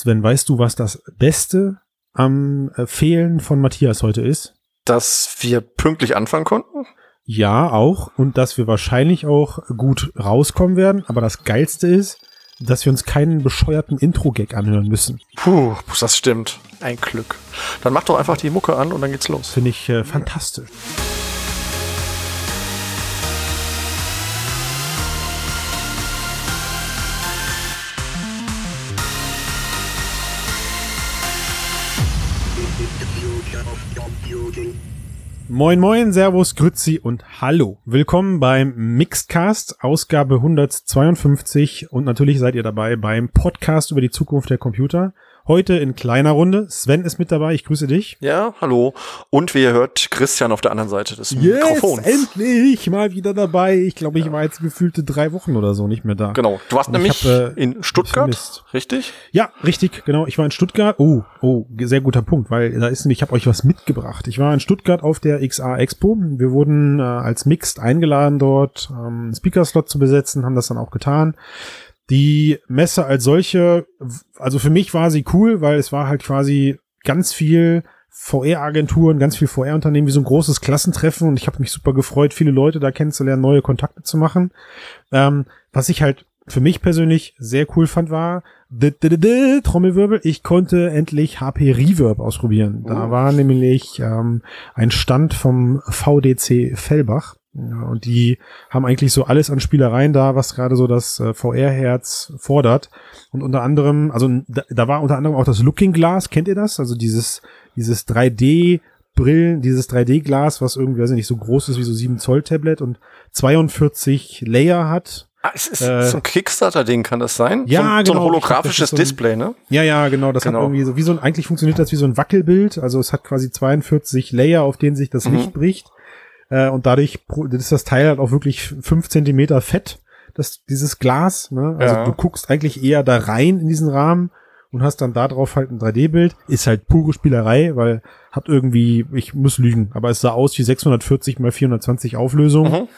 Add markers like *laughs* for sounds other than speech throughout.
Sven, weißt du, was das Beste am äh, Fehlen von Matthias heute ist? Dass wir pünktlich anfangen konnten? Ja, auch. Und dass wir wahrscheinlich auch gut rauskommen werden. Aber das Geilste ist, dass wir uns keinen bescheuerten Intro-Gag anhören müssen. Puh, das stimmt. Ein Glück. Dann mach doch einfach die Mucke an und dann geht's los. Finde ich äh, fantastisch. Moin moin, Servus, Grützi und Hallo. Willkommen beim Mixedcast, Ausgabe 152 und natürlich seid ihr dabei beim Podcast über die Zukunft der Computer. Heute in kleiner Runde. Sven ist mit dabei. Ich grüße dich. Ja, hallo. Und wie ihr hört, Christian auf der anderen Seite des yes, Mikrofons. endlich mal wieder dabei. Ich glaube, ich ja. war jetzt gefühlte drei Wochen oder so nicht mehr da. Genau. Du warst Und nämlich hab, äh, in Stuttgart, richtig? Ja, richtig. Genau. Ich war in Stuttgart. Oh, oh, sehr guter Punkt, weil da ist nämlich, ich habe euch was mitgebracht. Ich war in Stuttgart auf der XA Expo. Wir wurden äh, als Mixed eingeladen, dort ähm, Speaker-Slot zu besetzen, haben das dann auch getan. Die Messe als solche, also für mich war sie cool, weil es war halt quasi ganz viel VR-Agenturen, ganz viel VR-Unternehmen, wie so ein großes Klassentreffen und ich habe mich super gefreut, viele Leute da kennenzulernen, neue Kontakte zu machen. Ähm, was ich halt für mich persönlich sehr cool fand, war Trommelwirbel, ich konnte endlich HP Reverb ausprobieren. Da oh. war nämlich ähm, ein Stand vom VDC Fellbach ja, und die haben eigentlich so alles an Spielereien da, was gerade so das äh, VR-Herz fordert. Und unter anderem, also da, da, war unter anderem auch das Looking Glass, kennt ihr das? Also dieses, dieses 3D Brillen, dieses 3D-Glas, was irgendwie, weiß ich nicht, so groß ist wie so 7 Zoll Tablet und 42 Layer hat. Ah, es ist äh, so ein Kickstarter-Ding, kann das sein? Ja, so, genau. So ein holographisches so ein, Display, ne? Ja, ja, genau. Das genau. hat irgendwie so, wie so ein, eigentlich funktioniert das wie so ein Wackelbild. Also es hat quasi 42 Layer, auf denen sich das mhm. Licht bricht. Äh, und dadurch ist das Teil halt auch wirklich fünf Zentimeter fett, das, dieses Glas. Ne? Also ja. du guckst eigentlich eher da rein in diesen Rahmen und hast dann da drauf halt ein 3D-Bild. Ist halt pure Spielerei, weil hat irgendwie, ich muss lügen, aber es sah aus wie 640 mal 420 Auflösung. Mhm.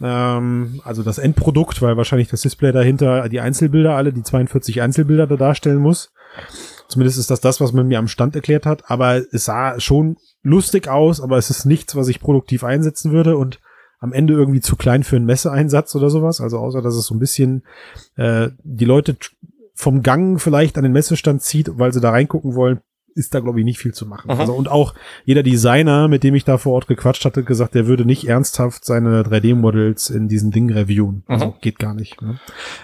Ähm, also das Endprodukt, weil wahrscheinlich das Display dahinter die Einzelbilder, alle die 42 Einzelbilder da darstellen muss. Zumindest ist das das, was man mir am Stand erklärt hat. Aber es sah schon lustig aus, aber es ist nichts, was ich produktiv einsetzen würde und am Ende irgendwie zu klein für einen Messeeinsatz oder sowas. Also außer, dass es so ein bisschen äh, die Leute vom Gang vielleicht an den Messestand zieht, weil sie da reingucken wollen, ist da, glaube ich, nicht viel zu machen. Also, und auch jeder Designer, mit dem ich da vor Ort gequatscht hatte, gesagt, der würde nicht ernsthaft seine 3D-Models in diesen Ding reviewen. Also mhm. geht gar nicht. Ne?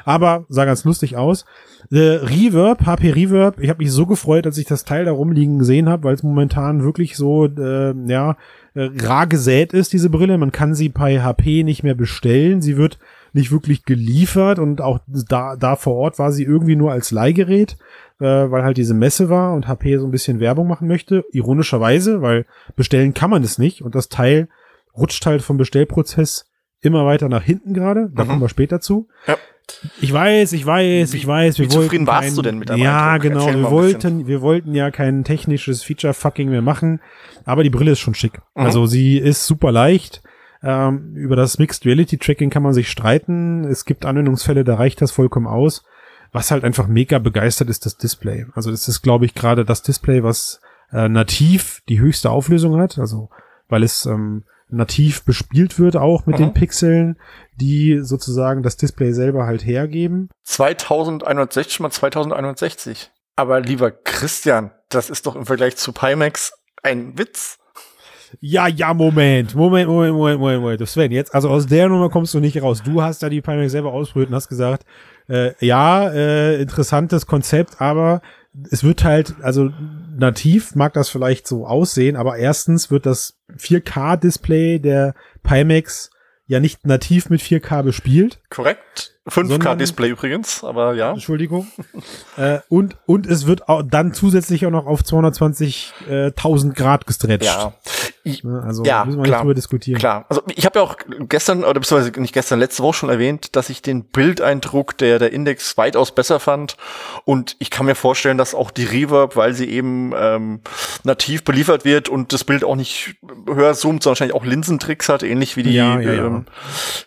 Aber sah ganz lustig aus. Äh, Reverb, HP Reverb, ich habe mich so gefreut, als ich das Teil da rumliegen gesehen habe, weil es momentan wirklich so, äh, ja, rar gesät ist, diese Brille. Man kann sie bei HP nicht mehr bestellen. Sie wird nicht wirklich geliefert und auch da, da vor Ort war sie irgendwie nur als Leihgerät äh, weil halt diese Messe war und HP so ein bisschen Werbung machen möchte. Ironischerweise, weil bestellen kann man es nicht und das Teil rutscht halt vom Bestellprozess immer weiter nach hinten gerade. Da mhm. kommen wir später zu. Ja. Ich weiß, ich weiß, ich weiß. Wir wie wollten zufrieden warst kein, du denn mit der Ja, genau. Wir wollten, wir wollten ja kein technisches Feature-Fucking mehr machen, aber die Brille ist schon schick. Mhm. Also sie ist super leicht. Ähm, über das Mixed Reality Tracking kann man sich streiten. Es gibt Anwendungsfälle, da reicht das vollkommen aus. Was halt einfach mega begeistert ist das Display. Also das ist, glaube ich, gerade das Display, was äh, nativ die höchste Auflösung hat. Also weil es ähm, nativ bespielt wird auch mit mhm. den Pixeln, die sozusagen das Display selber halt hergeben. 2160 mal 2160. Aber lieber Christian, das ist doch im Vergleich zu Pimax ein Witz. Ja, ja, Moment, Moment, Moment, Moment, Moment, Moment. Sven, jetzt, also aus der Nummer kommst du nicht raus. Du hast da die Pimax selber ausprobiert und hast gesagt, äh, ja, äh, interessantes Konzept, aber es wird halt, also nativ mag das vielleicht so aussehen, aber erstens wird das 4K-Display der Pimax ja nicht nativ mit 4K bespielt. Korrekt. 5K-Display übrigens, aber ja. Entschuldigung. äh, und, und es wird auch dann zusätzlich auch noch auf 220.000 äh, Grad gestretcht. Ja. Ich, ne, also ja, müssen wir klar, nicht drüber diskutieren. Klar. Also ich habe ja auch gestern, oder beziehungsweise nicht gestern, letzte Woche schon erwähnt, dass ich den Bildeindruck der, der Index weitaus besser fand. Und ich kann mir vorstellen, dass auch die Reverb, weil sie eben ähm, nativ beliefert wird und das Bild auch nicht höher zoomt, sondern wahrscheinlich auch Linsentricks hat, ähnlich wie die, ja, ja, ähm,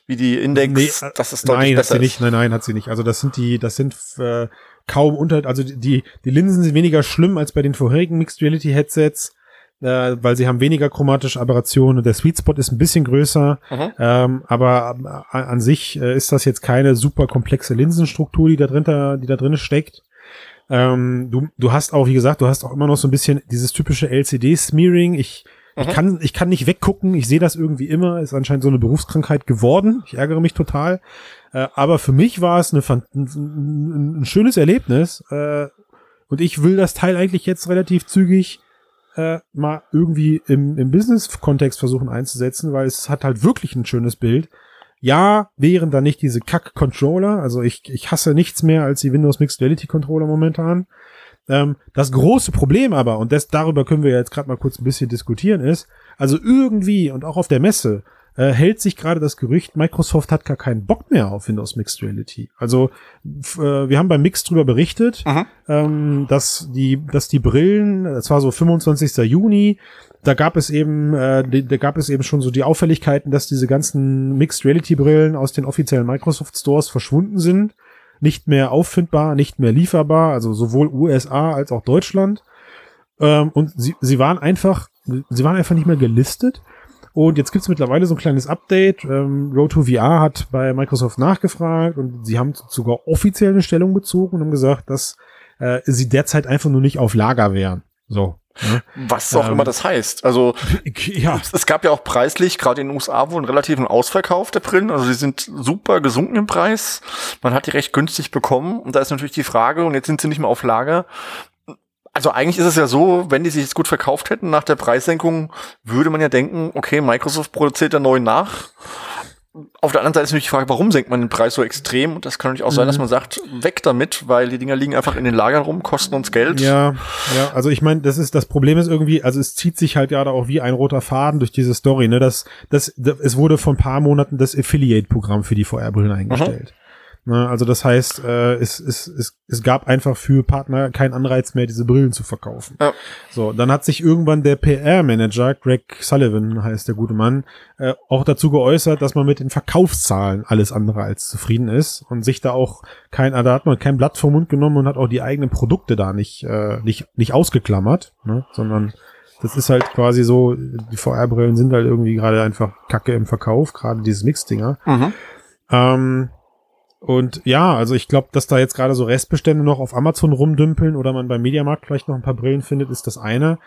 wie die Index, nee, das ist deutlich nein, besser. Sie nicht, nein, nein, hat sie nicht. Also das sind die, das sind äh, kaum unter, also die, die Linsen sind weniger schlimm als bei den vorherigen Mixed Reality Headsets, äh, weil sie haben weniger chromatische Aberrationen und der Sweet Spot ist ein bisschen größer, mhm. ähm, aber äh, an sich äh, ist das jetzt keine super komplexe Linsenstruktur, die da drin, die da drin steckt. Ähm, du, du hast auch, wie gesagt, du hast auch immer noch so ein bisschen dieses typische LCD-Smearing. Ich, mhm. ich, kann, ich kann nicht weggucken, ich sehe das irgendwie immer. Ist anscheinend so eine Berufskrankheit geworden. Ich ärgere mich total. Äh, aber für mich war es eine, ein, ein schönes Erlebnis. Äh, und ich will das Teil eigentlich jetzt relativ zügig äh, mal irgendwie im, im Business-Kontext versuchen einzusetzen, weil es hat halt wirklich ein schönes Bild. Ja, wären da nicht diese Kack-Controller, also ich, ich hasse nichts mehr als die Windows Mixed Reality Controller momentan. Ähm, das große Problem aber, und das, darüber können wir jetzt gerade mal kurz ein bisschen diskutieren, ist, also irgendwie und auch auf der Messe äh, hält sich gerade das Gerücht, Microsoft hat gar keinen Bock mehr auf Windows Mixed Reality. Also äh, wir haben beim Mix drüber berichtet, ähm, dass die, dass die Brillen, das war so 25. Juni, da gab es eben, äh, da gab es eben schon so die Auffälligkeiten, dass diese ganzen Mixed Reality Brillen aus den offiziellen Microsoft Stores verschwunden sind, nicht mehr auffindbar, nicht mehr lieferbar, also sowohl USA als auch Deutschland. Ähm, und sie, sie waren einfach, sie waren einfach nicht mehr gelistet. Und jetzt gibt's mittlerweile so ein kleines Update. Ähm, Road2VR hat bei Microsoft nachgefragt und sie haben sogar offiziell eine Stellung bezogen und haben gesagt, dass äh, sie derzeit einfach nur nicht auf Lager wären. So. Ja. Was auch ähm, immer das heißt. Also *laughs* ja. es gab ja auch preislich, gerade in den USA, wohl einen relativen Ausverkauf der Brillen. Also sie sind super gesunken im Preis. Man hat die recht günstig bekommen. Und da ist natürlich die Frage, und jetzt sind sie nicht mehr auf Lager, also eigentlich ist es ja so, wenn die sich jetzt gut verkauft hätten nach der Preissenkung, würde man ja denken, okay, Microsoft produziert da neu nach. Auf der anderen Seite ist natürlich die Frage, warum senkt man den Preis so extrem? Und das kann natürlich auch sein, dass mhm. man sagt, weg damit, weil die Dinger liegen einfach in den Lagern rum, kosten uns Geld. Ja, ja, also ich meine, das ist, das Problem ist irgendwie, also es zieht sich halt ja da auch wie ein roter Faden durch diese Story, ne, das, das, das es wurde vor ein paar Monaten das Affiliate-Programm für die VR-Brillen eingestellt. Mhm. Ne, also das heißt, äh, es, es, es, es gab einfach für Partner keinen Anreiz mehr, diese Brillen zu verkaufen. Ja. So, dann hat sich irgendwann der PR-Manager, Greg Sullivan heißt der gute Mann, äh, auch dazu geäußert, dass man mit den Verkaufszahlen alles andere als zufrieden ist und sich da auch kein, da hat man kein Blatt vom Mund genommen und hat auch die eigenen Produkte da nicht, äh, nicht, nicht ausgeklammert, ne, sondern das ist halt quasi so, die VR-Brillen sind halt irgendwie gerade einfach Kacke im Verkauf, gerade dieses Mix-Dinger. Mhm. Ähm, und ja, also ich glaube, dass da jetzt gerade so Restbestände noch auf Amazon rumdümpeln oder man beim Mediamarkt vielleicht noch ein paar Brillen findet, ist das eine.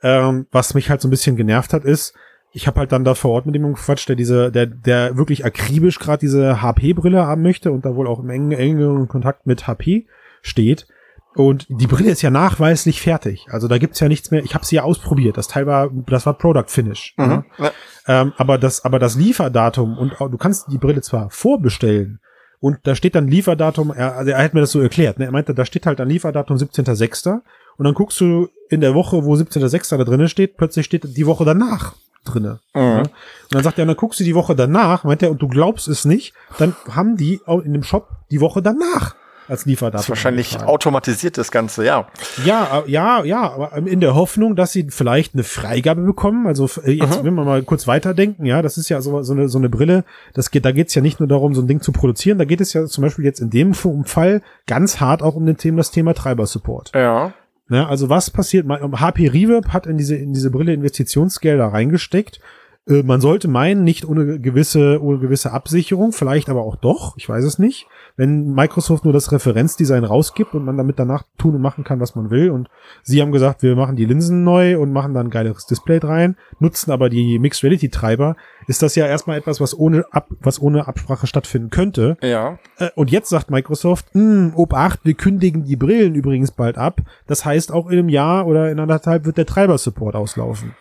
Ähm, was mich halt so ein bisschen genervt hat, ist, ich habe halt dann da vor Ort mit dem gequatscht, der diese, der, der wirklich akribisch gerade diese HP-Brille haben möchte und da wohl auch im engen, engen Kontakt mit HP steht. Und die Brille ist ja nachweislich fertig. Also da gibt's ja nichts mehr. Ich habe sie ja ausprobiert. Das Teil war, das war Product Finish. Mhm, ja. Ja. Ähm, aber das, aber das Lieferdatum und du kannst die Brille zwar vorbestellen, und da steht dann Lieferdatum, er, also er hat mir das so erklärt, ne? er meinte, da steht halt ein Lieferdatum 17.06. Und dann guckst du in der Woche, wo 17.06. da drinnen steht, plötzlich steht die Woche danach drinne. Mhm. Ja? Und dann sagt er, dann guckst du die Woche danach, meint er, und du glaubst es nicht, dann haben die in dem Shop die Woche danach als Lieferdatum. Das ist wahrscheinlich automatisiert das Ganze, ja. Ja, äh, ja, ja, aber in der Hoffnung, dass sie vielleicht eine Freigabe bekommen. Also äh, jetzt, mhm. wenn wir mal kurz weiterdenken, ja, das ist ja so, so, eine, so eine Brille, das geht, da geht es ja nicht nur darum, so ein Ding zu produzieren, da geht es ja zum Beispiel jetzt in dem Fall ganz hart auch um den Thema, das Thema Treiber-Support. Ja. Ja, also was passiert? HP Reverb hat in diese, in diese Brille Investitionsgelder reingesteckt äh, man sollte meinen, nicht ohne gewisse, ohne gewisse Absicherung, vielleicht aber auch doch, ich weiß es nicht. Wenn Microsoft nur das Referenzdesign rausgibt und man damit danach tun und machen kann, was man will. Und sie haben gesagt, wir machen die Linsen neu und machen dann ein geileres Display rein, nutzen aber die Mixed Reality Treiber, ist das ja erstmal etwas, was ohne, Ab was ohne Absprache stattfinden könnte. Ja. Äh, und jetzt sagt Microsoft, hm, Obacht, wir kündigen die Brillen übrigens bald ab. Das heißt, auch in einem Jahr oder in anderthalb wird der Treiber-Support auslaufen.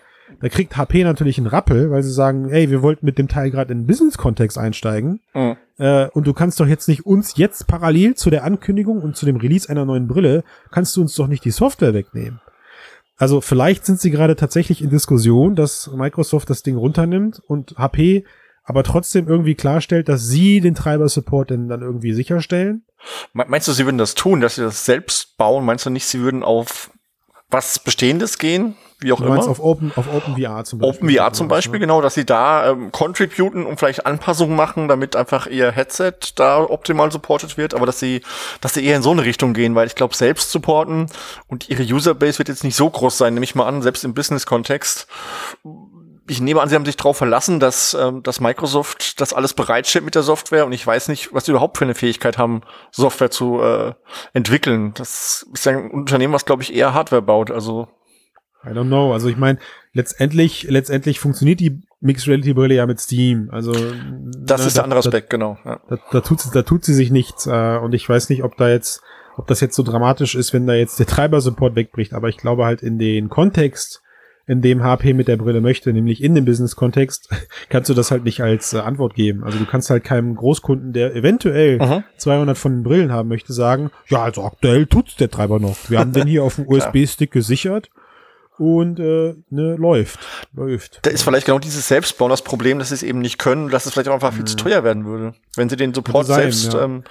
Da kriegt HP natürlich einen Rappel, weil sie sagen, ey, wir wollten mit dem Teil gerade in den Business-Kontext einsteigen. Mhm. Äh, und du kannst doch jetzt nicht uns jetzt parallel zu der Ankündigung und zu dem Release einer neuen Brille, kannst du uns doch nicht die Software wegnehmen. Also vielleicht sind sie gerade tatsächlich in Diskussion, dass Microsoft das Ding runternimmt und HP aber trotzdem irgendwie klarstellt, dass sie den Treiber-Support denn dann irgendwie sicherstellen. Meinst du, sie würden das tun, dass sie das selbst bauen? Meinst du nicht, sie würden auf was Bestehendes gehen, wie auch Du immer. auf Open, auf OpenVR zum Beispiel. OpenVR zum Beispiel, genau, dass sie da ähm, contributen und vielleicht Anpassungen machen, damit einfach ihr Headset da optimal supported wird, aber dass sie, dass sie eher in so eine Richtung gehen, weil ich glaube, selbst supporten und ihre Userbase wird jetzt nicht so groß sein, nehme ich mal an, selbst im Business-Kontext. Ich nehme an, sie haben sich darauf verlassen, dass, ähm, dass Microsoft das alles bereitstellt mit der Software und ich weiß nicht, was sie überhaupt für eine Fähigkeit haben, Software zu äh, entwickeln. Das ist ja ein Unternehmen, was, glaube ich, eher Hardware baut. Also I don't know. Also ich meine, letztendlich, letztendlich funktioniert die Mixed Reality Brille ja mit Steam. Also das ne, ist der da- andere da- Aspekt, genau. Ja. Da, da, tut, sie- da tut sie sich nichts. Äh, und ich weiß nicht, ob da jetzt, ob das jetzt so dramatisch ist, wenn da jetzt der Treiber-Support wegbricht. Aber ich glaube halt in den Kontext, in dem HP mit der Brille möchte, nämlich in dem Business-Kontext, *laughs* kannst du das halt nicht als äh, Antwort geben. Also du kannst halt keinem Großkunden, der eventuell Mhm. 200 von den Brillen haben möchte, sagen, ja, also aktuell tut's der Treiber noch. Wir haben den *laughs* hier auf dem USB-Stick gesichert und äh, ne, läuft, läuft. Da ist vielleicht genau dieses Selbstbauen das Problem, dass sie es eben nicht können, dass es vielleicht auch einfach viel zu teuer werden würde. Wenn sie den Support sein, selbst ja. ähm,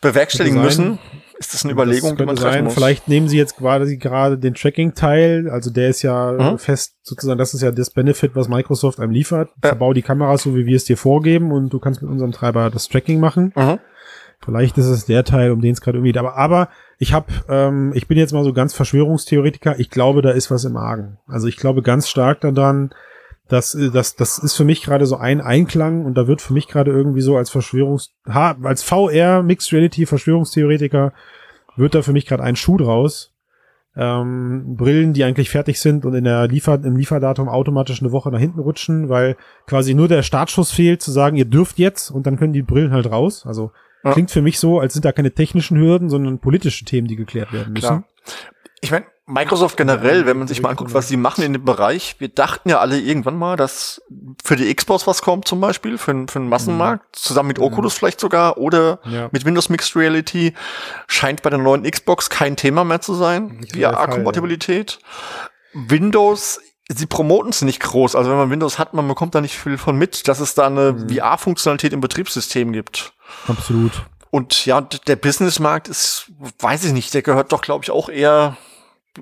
bewerkstelligen müssen, ist das eine Überlegung, das die man treffen sein. muss. Vielleicht nehmen sie jetzt quasi gerade den Tracking-Teil, also der ist ja Mhm. fest sozusagen, das ist ja das Benefit, was Microsoft einem liefert. Ja. Verbau die Kameras so, wie wir es dir vorgeben und du kannst mit unserem Treiber das Tracking machen. Mhm. Vielleicht ist es der Teil, um den es gerade irgendwie geht. Aber, aber ich habe, ähm, ich bin jetzt mal so ganz Verschwörungstheoretiker. Ich glaube, da ist was im Argen. Also ich glaube ganz stark daran, dass äh, das, das ist für mich gerade so ein Einklang und da wird für mich gerade irgendwie so als Verschwörungs, als VR Mixed Reality Verschwörungstheoretiker wird da für mich gerade ein Schuh draus. Ähm, Brillen, die eigentlich fertig sind und in der Liefer im Lieferdatum automatisch eine Woche nach hinten rutschen, weil quasi nur der Startschuss fehlt, zu sagen, ihr dürft jetzt und dann können die Brillen halt raus. Also Ja. klingt für mich so, als sind da keine technischen Hürden, sondern politische Themen, die geklärt werden müssen. Klar. Ich meine, Microsoft generell, wenn man sich mal anguckt, was sie machen in dem Bereich, wir dachten ja alle irgendwann mal, dass für die Xbox was kommt zum Beispiel, für, den- für den Massenmarkt, zusammen mit Oculus vielleicht sogar oder Ja. mit Windows Mixed Reality, scheint bei der neuen Xbox kein Thema mehr zu sein, VR-Kompatibilität. Windows, sie promoten es nicht groß, also wenn man Windows hat, man bekommt da nicht viel von mit, dass es da eine Mhm. VR-Funktionalität im Betriebssystem gibt. Absolut. Und ja, der Businessmarkt ist, weiß ich nicht, der gehört doch, glaube ich, auch eher,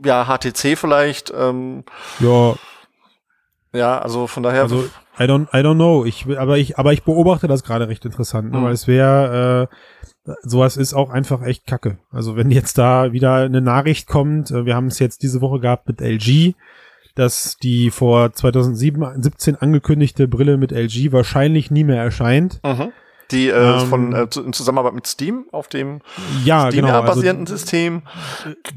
ja, HTC vielleicht. Ähm, Ja, ja, also von daher. also I don't, I don't know. Ich, aber ich, aber ich beobachte das gerade recht interessant, ne? Mhm. weil es wäre, äh, sowas ist auch einfach echt Kacke. Also wenn jetzt da wieder eine Nachricht kommt, äh, wir haben es jetzt diese Woche gehabt mit LG, dass die vor 2017 angekündigte Brille mit LG wahrscheinlich nie mehr erscheint. mhm. Die äh, Ähm, von äh, in Zusammenarbeit mit Steam auf dem Ja, genau. Also, Steam-basierenden System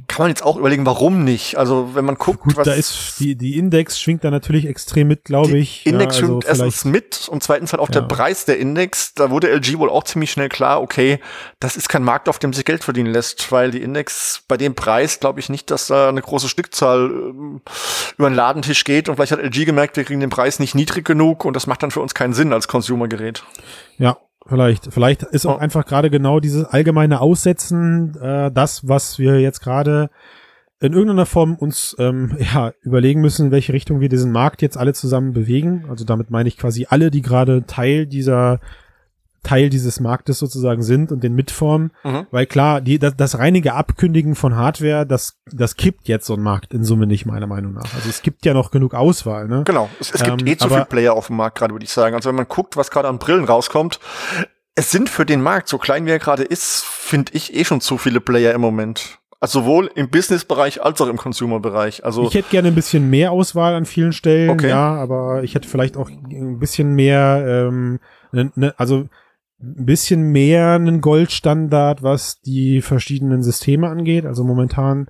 kann man jetzt auch überlegen, warum nicht. Also wenn man guckt, gut, was da ist die, die Index schwingt da natürlich extrem mit, glaube ich. Index ja, also schwimmt erstens mit und zweitens halt auch Ja. der Preis der Index. Da wurde LG wohl auch ziemlich schnell klar, okay, das ist kein Markt, auf dem sich Geld verdienen lässt, weil die Index bei dem Preis glaube ich nicht, dass da eine große Stückzahl ähm, über den Ladentisch geht und vielleicht hat LG gemerkt, wir kriegen den Preis nicht niedrig genug und das macht dann für uns keinen Sinn als Consumer-Gerät. Ja, vielleicht. Vielleicht ist auch Oh. einfach gerade genau dieses allgemeine Aussetzen äh, das, was wir jetzt gerade in irgendeiner Form uns ähm, *laughs* ja, überlegen müssen, in welche Richtung wir diesen Markt jetzt alle zusammen bewegen. Also damit meine ich quasi alle, die gerade Teil dieser Teil dieses Marktes sozusagen sind und den mitformen. Mhm. Weil klar, die, das, das reinige Abkündigen von Hardware, das, das kippt jetzt so ein Markt in Summe nicht, meiner Meinung nach. Also es gibt ja noch genug Auswahl, ne? Genau, es, es gibt Ähm, eh zu aber- viele Player auf dem Markt gerade, würde ich sagen. Also wenn man guckt, was gerade an Brillen rauskommt, es sind für den Markt, so klein wie er gerade ist, finde ich eh schon zu viele Player im Moment. Also sowohl im Business-Bereich als auch im Consumer-Bereich. Also Ich hätte gerne ein bisschen mehr Auswahl an vielen Stellen, Okay. ja, aber ich hätte vielleicht auch ein bisschen mehr, ähm, ne, ne, also ein bisschen mehr einen Goldstandard, was die verschiedenen Systeme angeht. Also momentan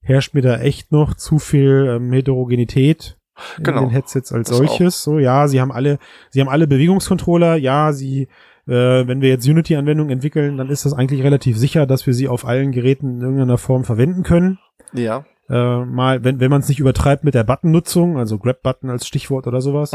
herrscht mir da echt noch zu viel ähm, Heterogenität in Genau. den Headsets als Das solches. So, ja, sie haben alle, sie haben alle Bewegungscontroller, ja, sie äh, wenn wir jetzt Unity-Anwendungen entwickeln, dann ist das eigentlich relativ sicher, dass wir sie auf allen Geräten in irgendeiner Form verwenden können ja. Äh, mal, wenn, wenn man es nicht übertreibt mit der Button-Nutzung, also Grab-Button als Stichwort oder sowas,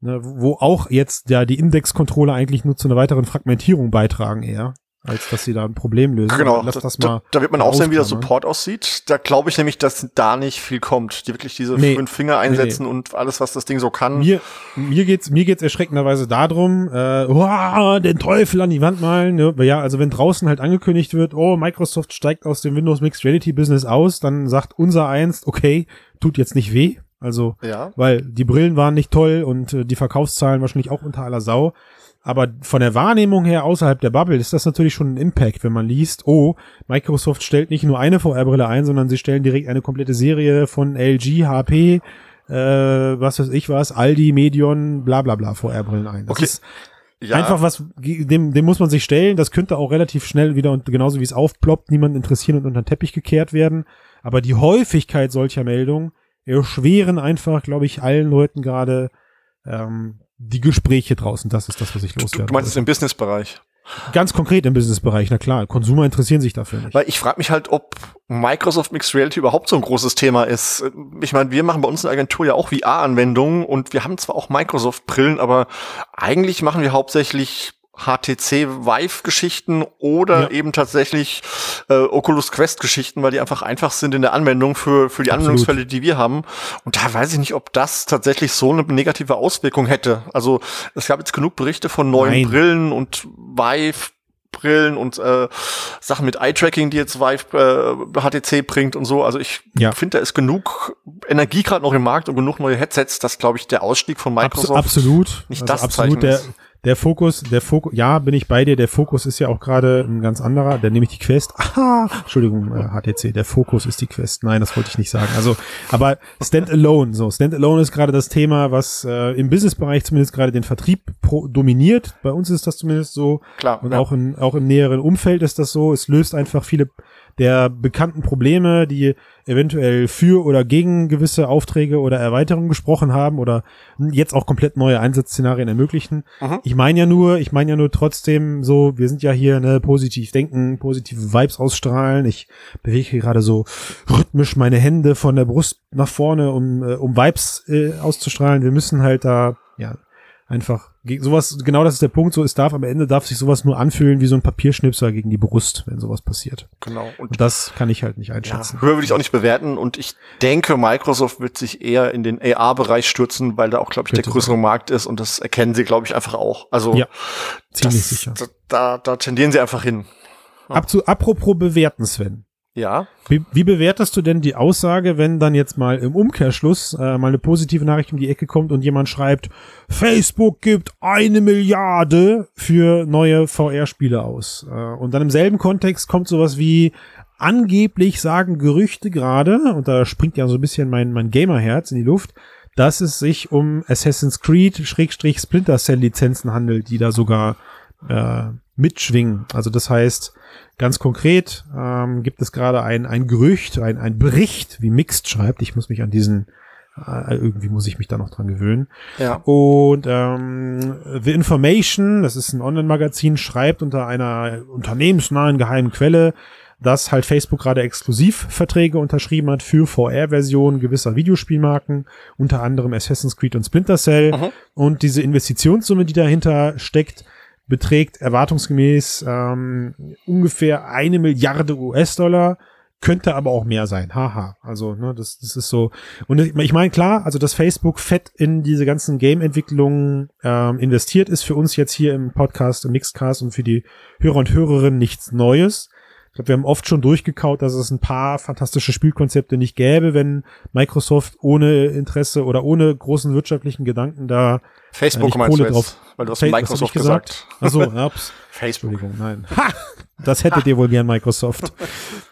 ne, wo auch jetzt ja die Index-Controller eigentlich nur zu einer weiteren Fragmentierung beitragen eher. Als dass sie da ein Problem lösen. Genau, lass das mal da, da wird man auch sehen, wie der Support aussieht. Da glaube ich nämlich, dass da nicht viel kommt, die wirklich diese nee, fünf Finger einsetzen nee. und alles, was das Ding so kann. Mir, mir geht's, mir geht's erschreckenderweise darum, äh, oh, den Teufel an die Wand malen. Ne? Ja, also wenn draußen halt angekündigt wird, oh, Microsoft steigt aus dem Windows Mixed Reality Business aus, dann sagt unser einst, okay, tut jetzt nicht weh. Also, ja. weil die Brillen waren nicht toll und äh, die Verkaufszahlen wahrscheinlich auch unter aller Sau. Aber von der Wahrnehmung her außerhalb der Bubble ist das natürlich schon ein Impact, wenn man liest, oh, Microsoft stellt nicht nur eine VR-Brille ein, sondern sie stellen direkt eine komplette Serie von LG, HP, äh, was weiß ich was, Aldi, Medion, bla bla bla VR-Brillen ein. Das okay. ist ja. einfach was, dem, dem muss man sich stellen. Das könnte auch relativ schnell wieder und genauso wie es aufploppt, niemand interessieren und unter den Teppich gekehrt werden. Aber die Häufigkeit solcher Meldungen erschweren einfach, glaube ich, allen Leuten gerade ähm, die Gespräche draußen, das ist das, was ich loswerde. Du meinst es im Businessbereich? Ganz konkret im Businessbereich, na klar. Konsumer interessieren sich dafür nicht. Weil ich frage mich halt, ob Microsoft Mixed Reality überhaupt so ein großes Thema ist. Ich meine, wir machen bei uns in der Agentur ja auch VR-Anwendungen und wir haben zwar auch Microsoft-Brillen, aber eigentlich machen wir hauptsächlich HTC Vive-Geschichten oder ja. eben tatsächlich äh, Oculus Quest-Geschichten, weil die einfach einfach sind in der Anwendung für, für die Absolut. Anwendungsfälle, die wir haben. Und da weiß ich nicht, ob das tatsächlich so eine negative Auswirkung hätte. Also es gab jetzt genug Berichte von neuen Nein. Brillen und Vive Brillen und äh, Sachen mit Eye-Tracking, die jetzt Vive äh, HTC bringt und so. Also ich ja. finde, da ist genug Energie gerade noch im Markt und genug neue Headsets, dass, glaube ich, der Ausstieg von Microsoft absolut nicht also das absolut Zeichen ist der Fokus, der Fokus, ja, bin ich bei dir. Der Fokus ist ja auch gerade ein ganz anderer. Der nehme ich die Quest. Aha, Entschuldigung, äh, HTC. Der Fokus ist die Quest. Nein, das wollte ich nicht sagen. Also, aber Standalone, so Standalone ist gerade das Thema, was äh, im Businessbereich zumindest gerade den Vertrieb pro dominiert. Bei uns ist das zumindest so. Klar. Und ja. auch in, auch im näheren Umfeld ist das so. Es löst einfach viele der bekannten Probleme, die eventuell für oder gegen gewisse Aufträge oder Erweiterungen gesprochen haben oder jetzt auch komplett neue Einsatzszenarien ermöglichen. Mhm. Ich meine ja nur, ich meine ja nur trotzdem so, wir sind ja hier ne positiv denken, positive Vibes ausstrahlen. Ich bewege gerade so rhythmisch meine Hände von der Brust nach vorne, um äh, um Vibes äh, auszustrahlen. Wir müssen halt da ja einfach sowas, genau das ist der Punkt, so es darf am Ende darf sich sowas nur anfühlen wie so ein Papierschnipser gegen die Brust, wenn sowas passiert. Genau. Und, und das kann ich halt nicht einschätzen. Ja, höher würde ich auch nicht bewerten und ich denke, Microsoft wird sich eher in den AR-Bereich stürzen, weil da auch, glaube ich, der größere. Markt ist und das erkennen sie, glaube ich, einfach auch. Also ja, ziemlich das, sicher. Da, da tendieren sie einfach hin. Ja. Ab zu, apropos bewerten, Sven. Ja. Wie, wie bewertest du denn die Aussage, wenn dann jetzt mal im Umkehrschluss äh, mal eine positive Nachricht um die Ecke kommt und jemand schreibt, Facebook gibt eine Milliarde für neue VR-Spiele aus. Äh, und dann im selben Kontext kommt sowas wie, angeblich sagen Gerüchte gerade, und da springt ja so ein bisschen mein, mein Gamerherz in die Luft, dass es sich um Assassin's Creed Schrägstrich Splinter Cell Lizenzen handelt, die da sogar äh, mitschwingen. Also das heißt, Ganz konkret ähm, gibt es gerade ein, ein Gerücht, ein, ein Bericht, wie Mixed schreibt. Ich muss mich an diesen, äh, irgendwie muss ich mich da noch dran gewöhnen. Ja. Und ähm, The Information, das ist ein Online-Magazin, schreibt unter einer unternehmensnahen geheimen Quelle, dass halt Facebook gerade Exklusivverträge unterschrieben hat für VR-Versionen gewisser Videospielmarken, unter anderem Assassin's Creed und Splinter Cell. Mhm. Und diese Investitionssumme, die dahinter steckt, beträgt erwartungsgemäß ähm, ungefähr eine Milliarde US-Dollar, könnte aber auch mehr sein. Haha. Also, ne, das, das ist so. Und ich meine, klar, also dass Facebook fett in diese ganzen Game-Entwicklungen ähm, investiert, ist für uns jetzt hier im Podcast, im Mixcast und für die Hörer und Hörerinnen nichts Neues. Ich glaube, wir haben oft schon durchgekaut, dass es ein paar fantastische Spielkonzepte nicht gäbe, wenn Microsoft ohne Interesse oder ohne großen wirtschaftlichen Gedanken da Facebook äh, Kohle drauf. Weil du hast Microsoft gesagt. gesagt. Achso, *laughs* ups. Facebook. Entschuldigung, nein. Ha! Das hättet ihr wohl gern Microsoft. *laughs*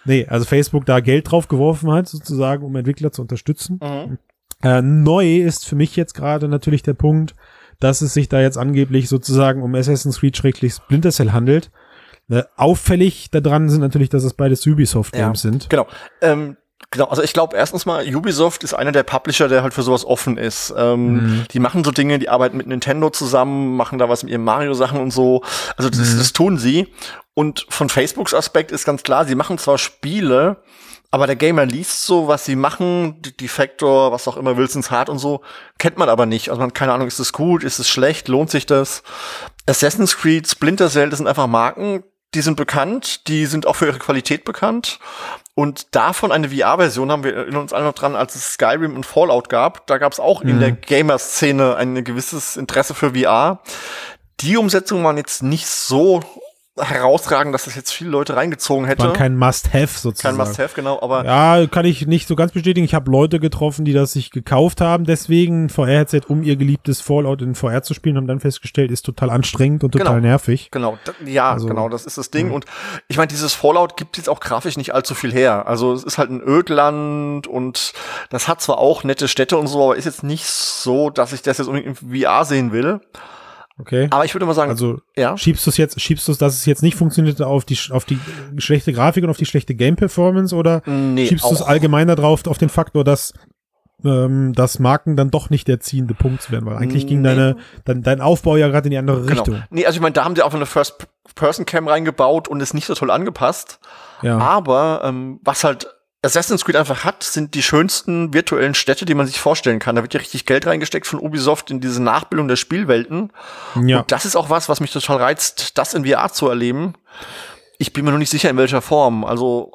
Nee, also Facebook da Geld drauf geworfen hat, sozusagen, um Entwickler zu unterstützen. Mhm. Äh, neu ist für mich jetzt gerade natürlich der Punkt, dass es sich da jetzt angeblich sozusagen um Assassin's Creed schrecklich Splinter Cell handelt äh, auffällig daran sind natürlich, dass es beides Ubisoft-Games ja, sind. Genau. Ähm, Genau, also ich glaube erstens mal, Ubisoft ist einer der Publisher, der halt für sowas offen ist. Ähm, mhm. Die machen so Dinge, die arbeiten mit Nintendo zusammen, machen da was mit ihren Mario-Sachen und so. Also das, mhm. das tun sie. Und von Facebooks Aspekt ist ganz klar, sie machen zwar Spiele, aber der Gamer liest so, was sie machen, die Factor, was auch immer, Wilsons Hart und so, kennt man aber nicht. Also man hat keine Ahnung, ist es gut, ist es schlecht, lohnt sich das? Assassin's Creed, Splinter Cell, das sind einfach Marken, die sind bekannt, die sind auch für ihre Qualität bekannt. Und davon eine VR-Version haben wir in uns alle noch dran, als es Skyrim und Fallout gab. Da gab es auch mhm. in der Gamer-Szene ein gewisses Interesse für VR. Die Umsetzungen waren jetzt nicht so herausragend, dass das jetzt viele Leute reingezogen hätte. War kein Must-Have sozusagen. Kein Must-Have, genau, aber. Ja, kann ich nicht so ganz bestätigen. Ich habe Leute getroffen, die das sich gekauft haben, deswegen VR-Headset, um ihr geliebtes Fallout in VR zu spielen, haben dann festgestellt, ist total anstrengend und total genau, nervig. Genau, ja, also, genau, das ist das Ding. Ja. Und ich meine, dieses Fallout gibt jetzt auch grafisch nicht allzu viel her. Also es ist halt ein Ödland und das hat zwar auch nette Städte und so, aber ist jetzt nicht so, dass ich das jetzt unbedingt in VR sehen will. Okay. Aber ich würde mal sagen, also ja. schiebst du es jetzt, schiebst du es, dass es jetzt nicht funktioniert auf die auf die schlechte Grafik und auf die schlechte Game Performance oder nee, schiebst du es allgemeiner drauf auf den Faktor, dass ähm, dass Marken dann doch nicht der ziehende Punkt werden, weil eigentlich nee. ging deine dein, dein Aufbau ja gerade in die andere genau. Richtung. Nee, also ich meine, da haben sie auch eine First Person Cam reingebaut und ist nicht so toll angepasst. Ja. Aber ähm, was halt Assassin's Creed einfach hat, sind die schönsten virtuellen Städte, die man sich vorstellen kann. Da wird ja richtig Geld reingesteckt von Ubisoft in diese Nachbildung der Spielwelten. Ja. Und das ist auch was, was mich total reizt, das in VR zu erleben. Ich bin mir noch nicht sicher, in welcher Form. Also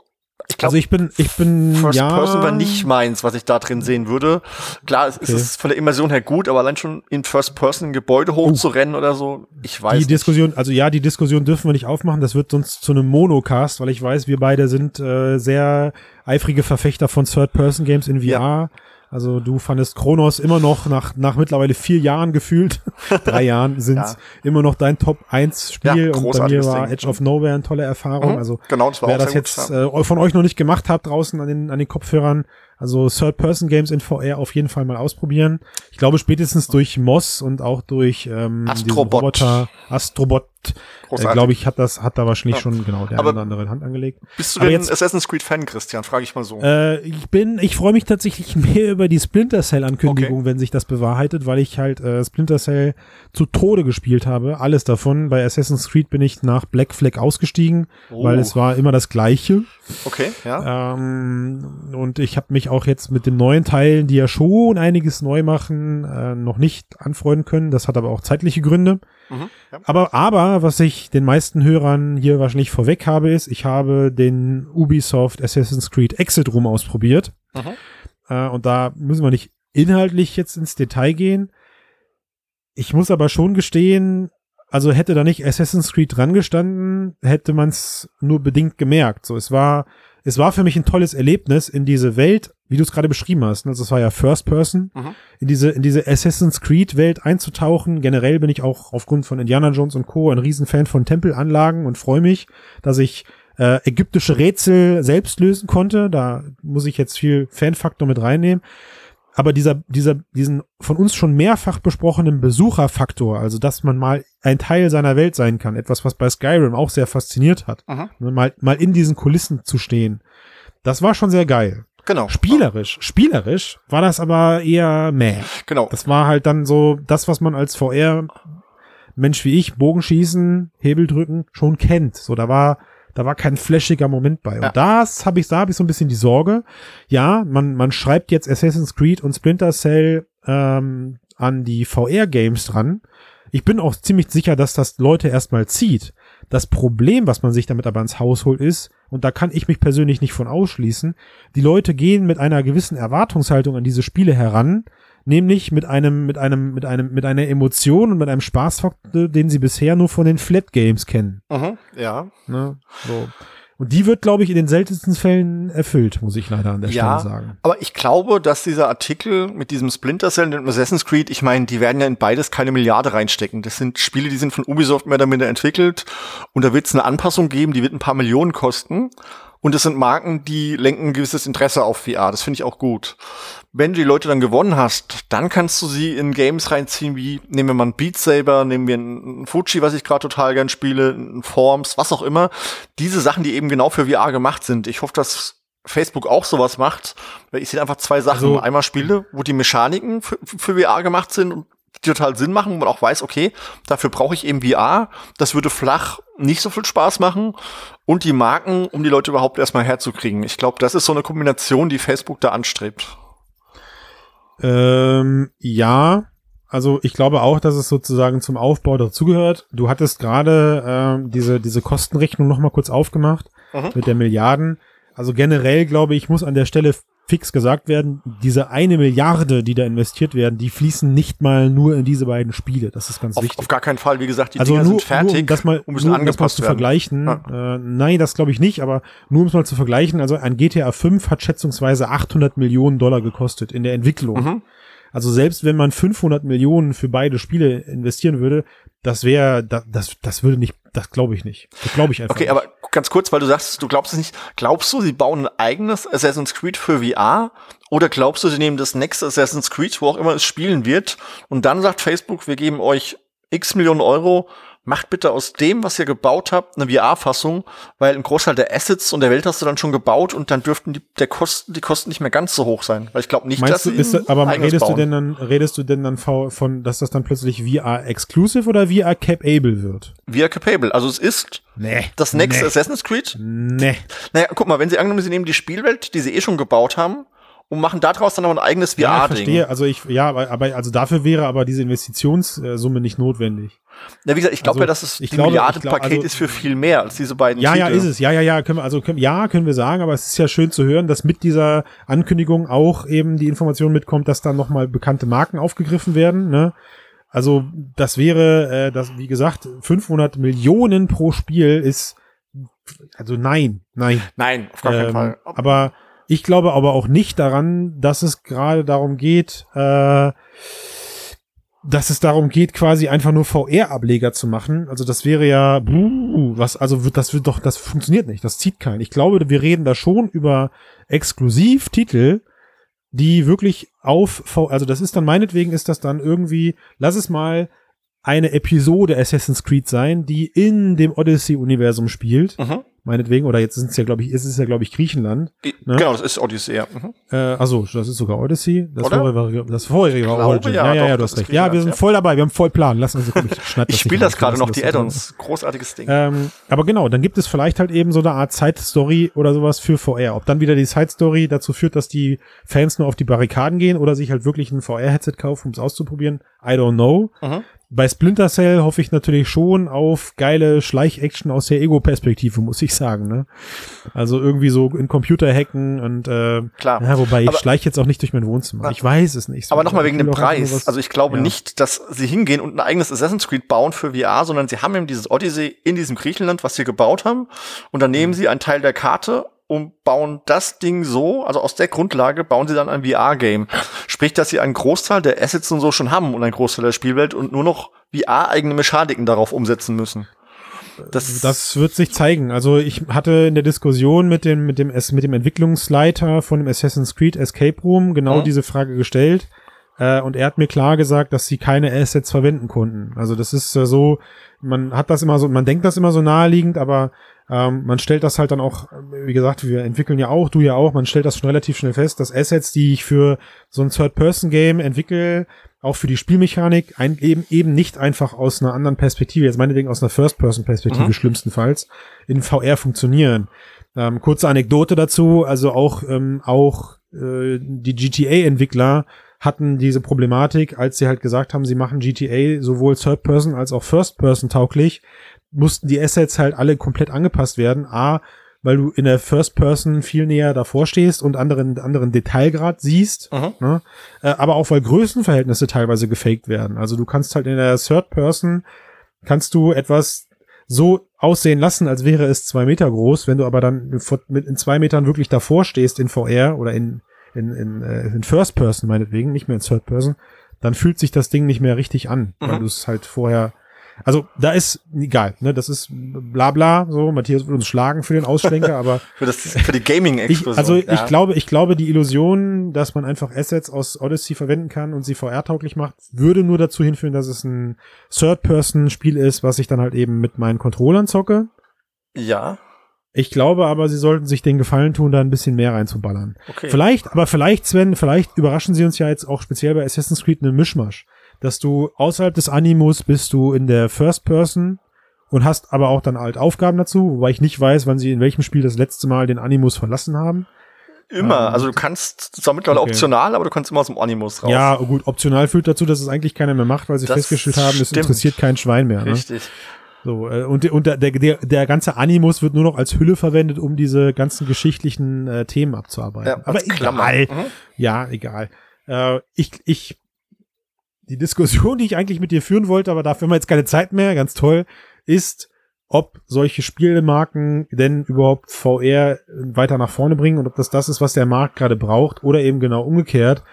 ich glaub, also ich bin, ich bin, First ja. Person war nicht meins, was ich da drin sehen würde. Klar, es okay. ist von der Immersion her gut, aber allein schon in First Person ein Gebäude hochzurennen uh, oder so, ich weiß Die nicht. Diskussion, also ja, die Diskussion dürfen wir nicht aufmachen, das wird sonst zu einem Monocast, weil ich weiß, wir beide sind äh, sehr eifrige Verfechter von Third Person Games in VR. Ja. Also du fandest Kronos immer noch nach, nach mittlerweile vier Jahren gefühlt, *laughs* drei Jahren sind ja. immer noch dein Top 1 Spiel ja, und bei mir war Ding. Edge of Nowhere eine tolle Erfahrung. Mhm, also genau, das war wer das jetzt äh, von euch noch nicht gemacht habt draußen an den, an den Kopfhörern, also Third-Person-Games in VR auf jeden Fall mal ausprobieren. Ich glaube spätestens durch Moss und auch durch ähm, Astrobot. Roboter Astrobot, äh, glaube ich, hat das hat da wahrscheinlich ja. schon genau der Aber eine andere Hand angelegt. Bist du denn jetzt, Assassin's Creed Fan, Christian? Frage ich mal so. Äh, ich bin, ich freue mich tatsächlich *laughs* mehr über die Splinter Cell Ankündigung, okay. wenn sich das bewahrheitet, weil ich halt äh, Splinter Cell zu Tode gespielt habe. Alles davon. Bei Assassin's Creed bin ich nach Black Flag ausgestiegen, oh. weil es war immer das Gleiche. Okay, ja. Ähm, und ich habe mich auch jetzt mit den neuen Teilen, die ja schon einiges neu machen, äh, noch nicht anfreunden können. Das hat aber auch zeitliche Gründe. Mhm, ja. Aber, aber, was ich den meisten Hörern hier wahrscheinlich vorweg habe, ist, ich habe den Ubisoft Assassin's Creed Exit Room ausprobiert. Mhm. Äh, und da müssen wir nicht inhaltlich jetzt ins Detail gehen. Ich muss aber schon gestehen, also hätte da nicht Assassin's Creed dran gestanden, hätte man es nur bedingt gemerkt. So, es war, es war für mich ein tolles Erlebnis, in diese Welt, wie du es gerade beschrieben hast. Also es war ja First Person, mhm. in diese, in diese Assassin's Creed Welt einzutauchen. Generell bin ich auch aufgrund von Indiana Jones und Co. ein Riesenfan von Tempelanlagen und freue mich, dass ich äh, ägyptische Rätsel selbst lösen konnte. Da muss ich jetzt viel Fanfaktor mit reinnehmen aber dieser, dieser, diesen von uns schon mehrfach besprochenen Besucherfaktor, also dass man mal ein Teil seiner Welt sein kann, etwas, was bei Skyrim auch sehr fasziniert hat, Aha. Ne, mal, mal in diesen Kulissen zu stehen, das war schon sehr geil. Genau. Spielerisch, spielerisch war das aber eher meh. Genau. Das war halt dann so das, was man als VR Mensch wie ich, Bogenschießen, Hebel drücken, schon kennt. So, da war, da war kein flashiger Moment bei. Ja. Und das habe ich, da habe ich so ein bisschen die Sorge. Ja, man, man schreibt jetzt Assassin's Creed und Splinter Cell ähm, an die VR-Games dran. Ich bin auch ziemlich sicher, dass das Leute erstmal zieht. Das Problem, was man sich damit aber ins Haus holt, ist, und da kann ich mich persönlich nicht von ausschließen, die Leute gehen mit einer gewissen Erwartungshaltung an diese Spiele heran, nämlich mit einem, mit einem, mit einem, mit einer Emotion und mit einem Spaßfaktor, den sie bisher nur von den Flat Games kennen. Mhm, ja. Ne? So. Und die wird, glaube ich, in den seltensten Fällen erfüllt, muss ich leider an der ja, Stelle sagen. Aber ich glaube, dass dieser Artikel mit diesem Splinter Cell und Assassin's Creed, ich meine, die werden ja in beides keine Milliarde reinstecken. Das sind Spiele, die sind von Ubisoft mehr oder minder entwickelt. Und da wird es eine Anpassung geben, die wird ein paar Millionen kosten. Und es sind Marken, die lenken ein gewisses Interesse auf VR. Das finde ich auch gut. Wenn du die Leute dann gewonnen hast, dann kannst du sie in Games reinziehen, wie nehmen wir mal einen Beat Saber, nehmen wir einen Fuji, was ich gerade total gern spiele, einen Forms, was auch immer. Diese Sachen, die eben genau für VR gemacht sind. Ich hoffe, dass Facebook auch sowas macht. Weil ich sehe einfach zwei Sachen. Also, Einmal Spiele, wo die Mechaniken für, für VR gemacht sind und die total Sinn machen, wo man auch weiß, okay, dafür brauche ich eben VR. Das würde flach nicht so viel Spaß machen. Und die Marken, um die Leute überhaupt erstmal herzukriegen. Ich glaube, das ist so eine Kombination, die Facebook da anstrebt. Ähm, ja, Also ich glaube auch, dass es sozusagen zum Aufbau dazugehört. Du hattest gerade äh, diese, diese Kostenrechnung nochmal kurz aufgemacht mhm. mit der Milliarden. Also generell glaube ich, muss an der Stelle fix gesagt werden, diese eine Milliarde, die da investiert werden, die fließen nicht mal nur in diese beiden Spiele. Das ist ganz auf, wichtig. Auf gar keinen Fall. Wie gesagt, die also Dinger nur, sind fertig, nur, um das mal, um nur, um das mal zu werden. vergleichen. Ja. Äh, nein, das glaube ich nicht, aber nur um es mal zu vergleichen. Also ein GTA 5 hat schätzungsweise 800 Millionen Dollar gekostet in der Entwicklung. Mhm. Also selbst wenn man 500 Millionen für beide Spiele investieren würde, das wäre, das, das, das würde nicht, das glaube ich nicht. Das glaube ich einfach. Okay, nicht. aber ganz kurz, weil du sagst, du glaubst es nicht. Glaubst du, sie bauen ein eigenes Assassin's Creed für VR? Oder glaubst du, sie nehmen das nächste Assassin's Creed, wo auch immer es spielen wird, und dann sagt Facebook, wir geben euch x Millionen Euro macht bitte aus dem, was ihr gebaut habt, eine VR-Fassung, weil ein Großteil der Assets und der Welt hast du dann schon gebaut und dann dürften die, der Kosten, die Kosten nicht mehr ganz so hoch sein. Weil ich glaube nicht, Meinst dass du, ist, aber redest bauen. du denn dann, redest du denn dann von, dass das dann plötzlich VR-exclusive oder VR-capable wird? VR-capable. Also es ist nee, das nächste nee. Assassin's Creed. Nee. Naja, guck mal, wenn sie angenommen, sie nehmen die Spielwelt, die sie eh schon gebaut haben, und machen daraus dann noch ein eigenes VR-Ding. Ja, verstehe. Also ich, ja, aber, also dafür wäre aber diese Investitionssumme nicht notwendig. Na, wie gesagt, ich glaube also, ja, dass es ein Milliardenpaket also, ist für viel mehr als diese beiden Ja, Titel. ja, ist es. Ja, ja, ja, können wir, also können, ja, können wir sagen, aber es ist ja schön zu hören, dass mit dieser Ankündigung auch eben die Information mitkommt, dass da nochmal bekannte Marken aufgegriffen werden, ne? Also, das wäre, äh, das, wie gesagt, 500 Millionen pro Spiel ist, also nein, nein. Nein, auf gar keinen ähm, Fall. Aber ich glaube aber auch nicht daran, dass es gerade darum geht, äh, dass es darum geht, quasi einfach nur VR-Ableger zu machen. Also das wäre ja, was, also wird, das wird doch, das funktioniert nicht, das zieht keinen. Ich glaube, wir reden da schon über Exklusivtitel, die wirklich auf VR, also das ist dann meinetwegen ist das dann irgendwie, lass es mal eine Episode Assassin's Creed sein, die in dem Odyssey-Universum spielt. Mhm meinetwegen, oder jetzt sind es ja, glaube ich, ist es ja, glaube ich, Griechenland. Ne? Genau, das ist Odyssey, ja. Mhm. Äh, also, das ist sogar Odyssey. Das oder? vorherige, das vorherige war Origin. Ja, ja, ja, doch, ja, du hast recht. Ja, wir sind voll dabei, wir haben voll Plan. Lass uns, komm, *laughs* ich Ich spiele das gerade noch, die Add-ons. Großartiges Ding. Ähm, aber genau, dann gibt es vielleicht halt eben so eine Art Side-Story oder sowas für VR. Ob dann wieder die Side-Story dazu führt, dass die Fans nur auf die Barrikaden gehen oder sich halt wirklich ein VR-Headset kaufen, um es auszuprobieren, I don't know. Mhm. Bei Splinter Cell hoffe ich natürlich schon auf geile Schleich-Action aus der Ego-Perspektive, muss ich sagen. Ne? Also irgendwie so in Computer hacken und äh, Klar. Ja, wobei ich schleiche jetzt auch nicht durch mein Wohnzimmer. Ich weiß es nicht. So. Aber nochmal wegen dem Preis. Also ich glaube ja. nicht, dass sie hingehen und ein eigenes Assassin's Creed bauen für VR, sondern sie haben eben dieses Odyssey in diesem Griechenland, was sie gebaut haben. Und dann nehmen mhm. sie einen Teil der Karte und bauen das Ding so, also aus der Grundlage bauen sie dann ein VR-Game. Sprich, dass sie einen Großteil der Assets und so schon haben und einen Großteil der Spielwelt und nur noch VR-eigene Mechaniken darauf umsetzen müssen. Das, das wird sich zeigen. Also ich hatte in der Diskussion mit dem, mit dem, mit dem Entwicklungsleiter von dem Assassin's Creed Escape Room genau mhm. diese Frage gestellt. Äh, und er hat mir klar gesagt, dass sie keine Assets verwenden konnten. Also das ist äh, so, man hat das immer so, man denkt das immer so naheliegend, aber ähm, man stellt das halt dann auch, wie gesagt, wir entwickeln ja auch, du ja auch, man stellt das schon relativ schnell fest, dass Assets, die ich für so ein Third-Person-Game entwickle, auch für die Spielmechanik, ein, eben, eben nicht einfach aus einer anderen Perspektive, jetzt meinetwegen aus einer First-Person-Perspektive mhm. schlimmstenfalls, in VR funktionieren. Ähm, kurze Anekdote dazu, also auch, ähm, auch äh, die GTA-Entwickler hatten diese Problematik, als sie halt gesagt haben, sie machen GTA sowohl Third Person als auch First Person tauglich, mussten die Assets halt alle komplett angepasst werden. A, weil du in der First Person viel näher davor stehst und anderen, anderen Detailgrad siehst. Mhm. Ne? Äh, aber auch weil Größenverhältnisse teilweise gefaked werden. Also du kannst halt in der Third Person kannst du etwas so aussehen lassen, als wäre es zwei Meter groß, wenn du aber dann mit in zwei Metern wirklich davor stehst in VR oder in, in, in, äh, in First Person meinetwegen, nicht mehr in Third Person, dann fühlt sich das Ding nicht mehr richtig an, mhm. weil du es halt vorher also da ist egal, ne, das ist bla bla, so, Matthias wird uns schlagen für den Ausschlenker, aber *laughs* für, das, für die Gaming-Explosion. Also ja. ich glaube, ich glaube, die Illusion, dass man einfach Assets aus Odyssey verwenden kann und sie VR-tauglich macht, würde nur dazu hinführen, dass es ein Third-Person-Spiel ist, was ich dann halt eben mit meinen Controllern zocke. Ja. Ich glaube aber, sie sollten sich den Gefallen tun, da ein bisschen mehr reinzuballern. Okay. Vielleicht, aber vielleicht, Sven, vielleicht überraschen sie uns ja jetzt auch speziell bei Assassin's Creed einen Mischmasch. Dass du außerhalb des Animus bist du in der First Person und hast aber auch dann halt Aufgaben dazu, wobei ich nicht weiß, wann sie in welchem Spiel das letzte Mal den Animus verlassen haben. Immer. Ähm, also du kannst zwar mittlerweile okay. optional, aber du kannst immer aus dem Animus raus. Ja, gut, optional führt dazu, dass es eigentlich keiner mehr macht, weil sie das festgestellt haben, es interessiert kein Schwein mehr. Ne? Richtig. So, äh, und, und der, der, der ganze Animus wird nur noch als Hülle verwendet, um diese ganzen geschichtlichen äh, Themen abzuarbeiten. Ja, Aber egal. Mhm. Ja, egal. Äh, ich, ich, die Diskussion, die ich eigentlich mit dir führen wollte, aber dafür haben wir jetzt keine Zeit mehr, ganz toll, ist, ob solche Spielemarken denn überhaupt VR weiter nach vorne bringen und ob das das ist, was der Markt gerade braucht oder eben genau umgekehrt,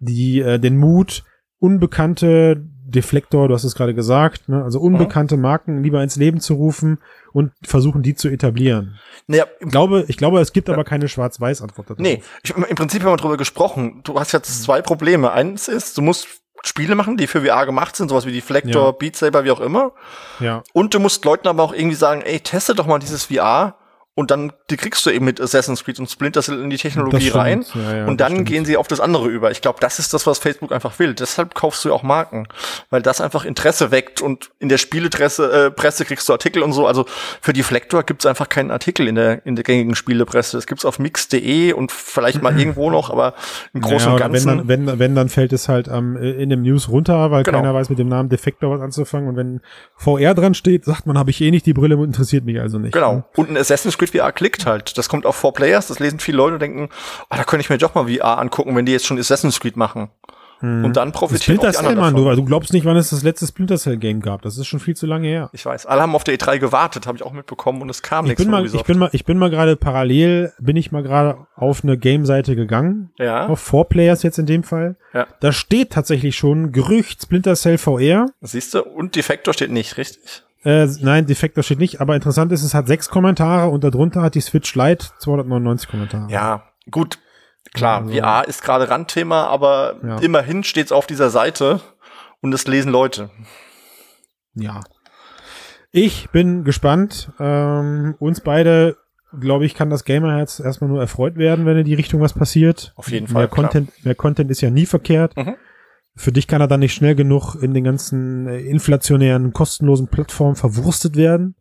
die äh, den Mut, unbekannte Deflektor, du hast es gerade gesagt, ne? also unbekannte mhm. Marken lieber ins Leben zu rufen und versuchen, die zu etablieren. Naja, ich glaube, ich glaube, es gibt ja. aber keine Schwarz-Weiß-Antwort darauf. Nee, ich, im Prinzip haben wir darüber gesprochen. Du hast jetzt zwei Probleme. Eins ist, du musst Spiele machen, die für VR gemacht sind, sowas wie Deflector, ja. Beat Saber, wie auch immer. Ja. Und du musst Leuten aber auch irgendwie sagen, ey, teste doch mal dieses VR und dann die kriegst du eben mit Assassin's Creed und Splinter Cell in die Technologie rein ja, ja, und dann gehen sie auf das andere über. Ich glaube, das ist das, was Facebook einfach will. Deshalb kaufst du ja auch Marken, weil das einfach Interesse weckt und in der Spielepresse äh, Presse kriegst du Artikel und so. Also für die Flector gibt's einfach keinen Artikel in der in der gängigen Spielepresse. Das gibt's auf mix.de und vielleicht mal *clears throat* irgendwo noch, aber im Großen naja, und Ganzen. Wenn dann, wenn, wenn dann fällt es halt ähm, in dem News runter, weil genau. keiner weiß mit dem Namen Defektor was anzufangen und wenn VR dran steht, sagt man, habe ich eh nicht die Brille, interessiert mich also nicht. Genau. Ne? Und ein Assassin's Creed VR klickt halt. Das kommt auf Four Players, das lesen viele Leute und denken, oh, da könnte ich mir doch mal VR angucken, wenn die jetzt schon Assassin's Creed machen. Hm. Und dann profitieren Splinter Cell, Mann, du, du glaubst nicht, wann es das letzte Splinter Cell Game gab. Das ist schon viel zu lange her. Ich weiß. Alle haben auf der E3 gewartet, habe ich auch mitbekommen und es kam ich nichts. Bin mal, ich bin mal, ich bin mal gerade parallel, bin ich mal gerade auf eine Game-Seite gegangen. Ja. Auf Four Players jetzt in dem Fall. Ja. Da steht tatsächlich schon Gerücht Splinter Cell VR. Siehst du? Und Defector steht nicht, richtig? Äh, nein, Defektor steht nicht, aber interessant ist, es hat sechs Kommentare und darunter hat die Switch Lite 299 Kommentare. Ja, gut. Klar, also, VR ist gerade Randthema, aber ja. immerhin steht es auf dieser Seite und es lesen Leute. Ja. Ich bin gespannt. Ähm, uns beide, glaube ich, kann das Gamerherz erstmal nur erfreut werden, wenn in die Richtung was passiert. Auf jeden Fall. Mehr Content, mehr Content ist ja nie verkehrt. Mhm. Für dich kann er dann nicht schnell genug in den ganzen äh, inflationären, kostenlosen Plattformen verwurstet werden.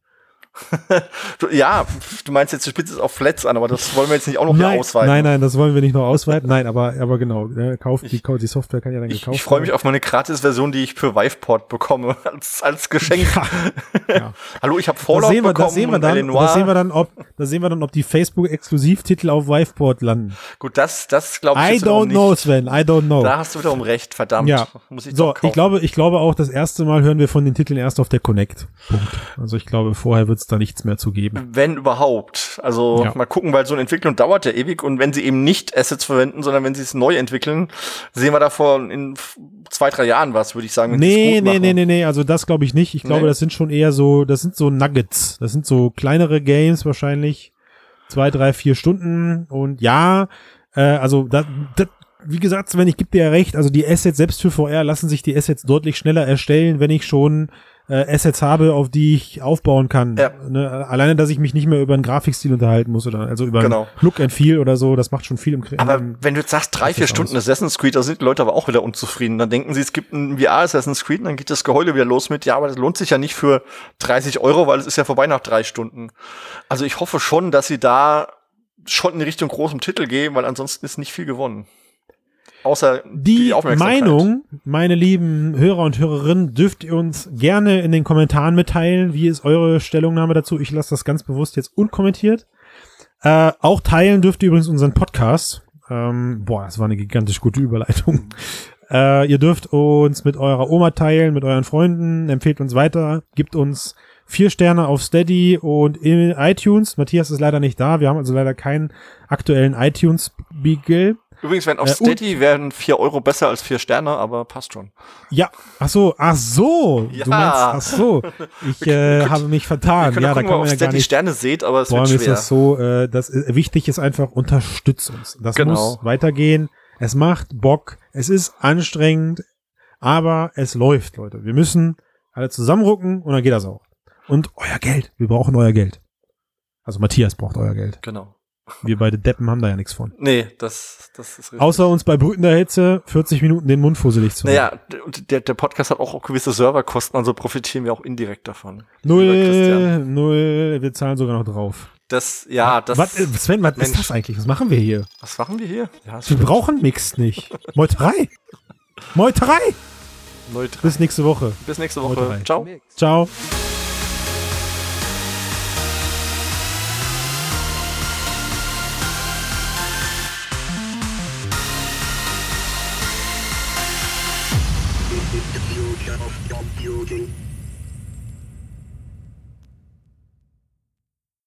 Ja, du meinst jetzt, du spielst es auf Flats an, aber das wollen wir jetzt nicht auch noch nein, ausweiten. Nein, nein, das wollen wir nicht noch ausweiten. *laughs* Nein, aber, aber genau, ne, kauft die, die Software kann ja dann gekauft werden. Ich freue mich auf meine Gratis-Version, die ich für Viveport bekomme, *laughs* als, als Geschenk. Ja, *laughs* ja. Hallo, ich habe Fallout wir, bekommen da sehen wir dann, da sehen wir dann, ob, da sehen wir dann, ob die Facebook-Exklusivtitel auf Viveport landen. Gut, das, das glaube ich I don't know, Sven, I don't know. Da hast du wiederum recht, verdammt. Ja. Muss ich so, ich glaube, ich glaube auch, das erste Mal hören wir von den Titeln erst auf der Connect. Punkt. Also ich glaube, vorher wird es da nichts mehr zu geben. Wenn überhaupt. Also ja. mal gucken, weil so eine Entwicklung dauert ja ewig und wenn sie eben nicht Assets verwenden, sondern wenn sie es neu entwickeln, sehen wir davor in zwei, drei Jahren was, würde ich sagen. Nee, nee, nee, nee, nee, also das glaube ich nicht. Ich glaube, nee. das sind schon eher so, das sind so Nuggets. Das sind so kleinere Games wahrscheinlich. Zwei, drei, vier Stunden und ja, äh, also da, da wie gesagt, wenn ich gebe dir ja recht, also die Assets selbst für VR lassen sich die Assets deutlich schneller erstellen, wenn ich schon äh, Assets habe, auf die ich aufbauen kann. Ja. Ne? Alleine, dass ich mich nicht mehr über einen Grafikstil unterhalten muss oder also über genau. Look and Feel oder so, das macht schon viel im Aber im, wenn du jetzt sagst, drei, vier Stunden aus. Assassin's Creed, da sind die Leute aber auch wieder unzufrieden. Dann denken sie, es gibt ein VR Assassin's Creed, und dann geht das Geheule wieder los mit, ja, aber das lohnt sich ja nicht für 30 Euro, weil es ist ja vorbei nach drei Stunden. Also ich hoffe schon, dass sie da schon in Richtung großem Titel gehen, weil ansonsten ist nicht viel gewonnen. Außer die, die Meinung, meine lieben Hörer und Hörerinnen, dürft ihr uns gerne in den Kommentaren mitteilen. Wie ist eure Stellungnahme dazu? Ich lasse das ganz bewusst jetzt unkommentiert. Äh, auch teilen dürft ihr übrigens unseren Podcast. Ähm, boah, das war eine gigantisch gute Überleitung. *laughs* Äh, ihr dürft uns mit eurer Oma teilen, mit euren Freunden, empfehlt uns weiter, gibt uns vier Sterne auf Steady und in iTunes. Matthias ist leider nicht da. Wir haben also leider keinen aktuellen iTunes-Beagle. Übrigens, wenn auf äh, Steady wären vier Euro besser als vier Sterne, aber passt schon. Ja, ach so, ach so. Ja. Du meinst, ach so. Ich äh, habe mich vertan. Ja, gucken, da kann man ja gar nicht. Sterne seht, aber es Vor wird schwer. ist das so, äh, das ist, wichtig ist einfach, unterstützt uns. Das genau. muss weitergehen. Es macht Bock. Es ist anstrengend, aber es läuft, Leute. Wir müssen alle zusammenrucken und dann geht das auch. Und euer Geld. Wir brauchen euer Geld. Also Matthias braucht euer Geld. Genau. Wir beide Deppen haben da ja nichts von. Nee, das, das ist richtig. Außer uns bei brütender Hitze 40 Minuten den Mund fusselig zu machen. Naja, der, der Podcast hat auch gewisse Serverkosten, also profitieren wir auch indirekt davon. Null, null, wir zahlen sogar noch drauf. Das, ja, das. Was, Sven, was Mensch. ist das eigentlich? Was machen wir hier? Was machen wir hier? Ja, wir brauchen Mix nicht. *laughs* Meuterei. Meuterei. Meuterei. Bis nächste Woche. Bis nächste Woche. Meuterei. Ciao. Ciao.